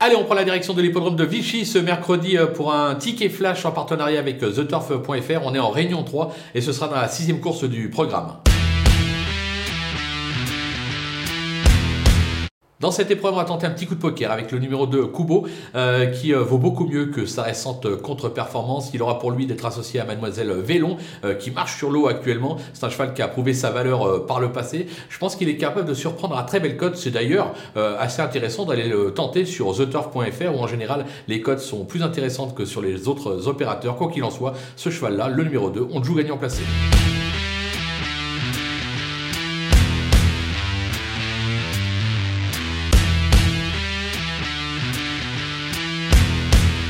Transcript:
Allez, on prend la direction de l'hippodrome de Vichy ce mercredi euh, pour un ticket flash en partenariat avec euh, TheTurf.fr. On est en réunion 3 et ce sera dans la sixième course du programme. Dans cette épreuve, on va tenter un petit coup de poker avec le numéro 2, Kubo, euh, qui euh, vaut beaucoup mieux que sa récente contre-performance. Il aura pour lui d'être associé à Mademoiselle Vélon, euh, qui marche sur l'eau actuellement. C'est un cheval qui a prouvé sa valeur par le passé. Je pense qu'il est capable de surprendre à très belle cote. C'est d'ailleurs assez intéressant d'aller le tenter sur theturf.fr, où en général les cotes sont plus intéressantes que sur les autres opérateurs. Quoi qu'il en soit, ce cheval-là, le numéro 2, on joue gagnant placé.